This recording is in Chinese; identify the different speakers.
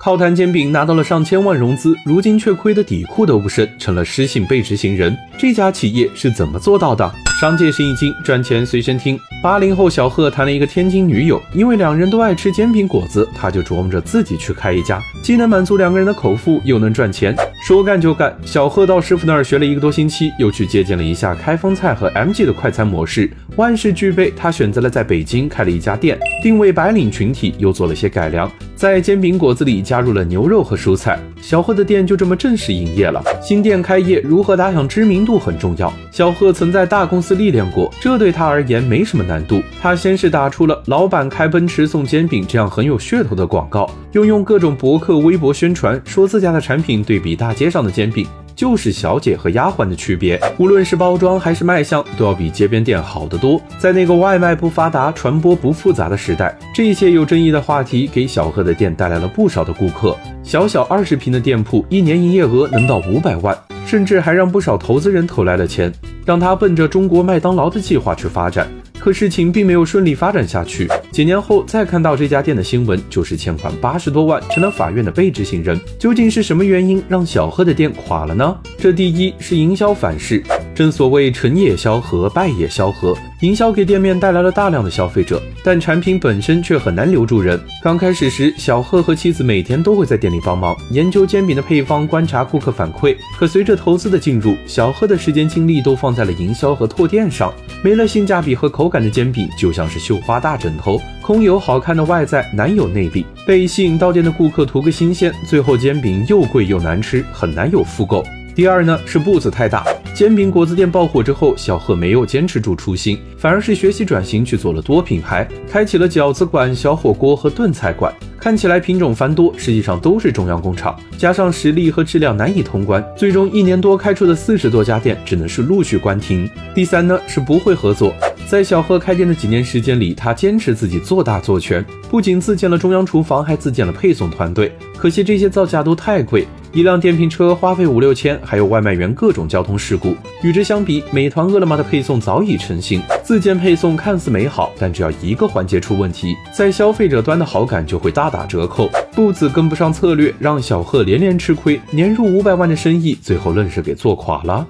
Speaker 1: 靠摊煎饼拿到了上千万融资，如今却亏得底裤都不剩，成了失信被执行人。这家企业是怎么做到的？商界生意经，赚钱随身听。八零后小贺谈了一个天津女友，因为两人都爱吃煎饼果子，他就琢磨着自己去开一家，既能满足两个人的口腹，又能赚钱。说干就干，小贺到师傅那儿学了一个多星期，又去借鉴了一下开封菜和 MG 的快餐模式，万事俱备，他选择了在北京开了一家店，定位白领群体，又做了些改良，在煎饼果子里加入了牛肉和蔬菜。小贺的店就这么正式营业了。新店开业如何打响知名度很重要，小贺曾在大公司。历练过，这对他而言没什么难度。他先是打出了“老板开奔驰送煎饼”这样很有噱头的广告，又用各种博客、微博宣传，说自家的产品对比大大街上的煎饼，就是小姐和丫鬟的区别。无论是包装还是卖相，都要比街边店好得多。在那个外卖不发达、传播不复杂的时代，这一些有争议的话题给小贺的店带来了不少的顾客。小小二十平的店铺，一年营业额能到五百万。甚至还让不少投资人投来了钱，让他奔着中国麦当劳的计划去发展。可事情并没有顺利发展下去。几年后再看到这家店的新闻，就是欠款八十多万，成了法院的被执行人。究竟是什么原因让小贺的店垮了呢？这第一是营销反噬。正所谓成也萧何，败也萧何。营销给店面带来了大量的消费者，但产品本身却很难留住人。刚开始时，小贺和妻子每天都会在店里帮忙，研究煎饼的配方，观察顾客反馈。可随着投资的进入，小贺的时间精力都放在了营销和拓店上，没了性价比和口感的煎饼，就像是绣花大枕头，空有好看的外在，难有内力。被吸引到店的顾客图个新鲜，最后煎饼又贵又难吃，很难有复购。第二呢，是步子太大。煎饼果子店爆火之后，小贺没有坚持住初心，反而是学习转型去做了多品牌，开启了饺子馆、小火锅和炖菜馆。看起来品种繁多，实际上都是中央工厂，加上实力和质量难以通关，最终一年多开出的四十多家店只能是陆续关停。第三呢，是不会合作。在小贺开店的几年时间里，他坚持自己做大做全，不仅自建了中央厨房，还自建了配送团队。可惜这些造价都太贵。一辆电瓶车花费五六千，还有外卖员各种交通事故。与之相比，美团、饿了么的配送早已成型。自建配送看似美好，但只要一个环节出问题，在消费者端的好感就会大打折扣。步子跟不上策略，让小贺连连吃亏，年入五百万的生意，最后愣是给做垮了。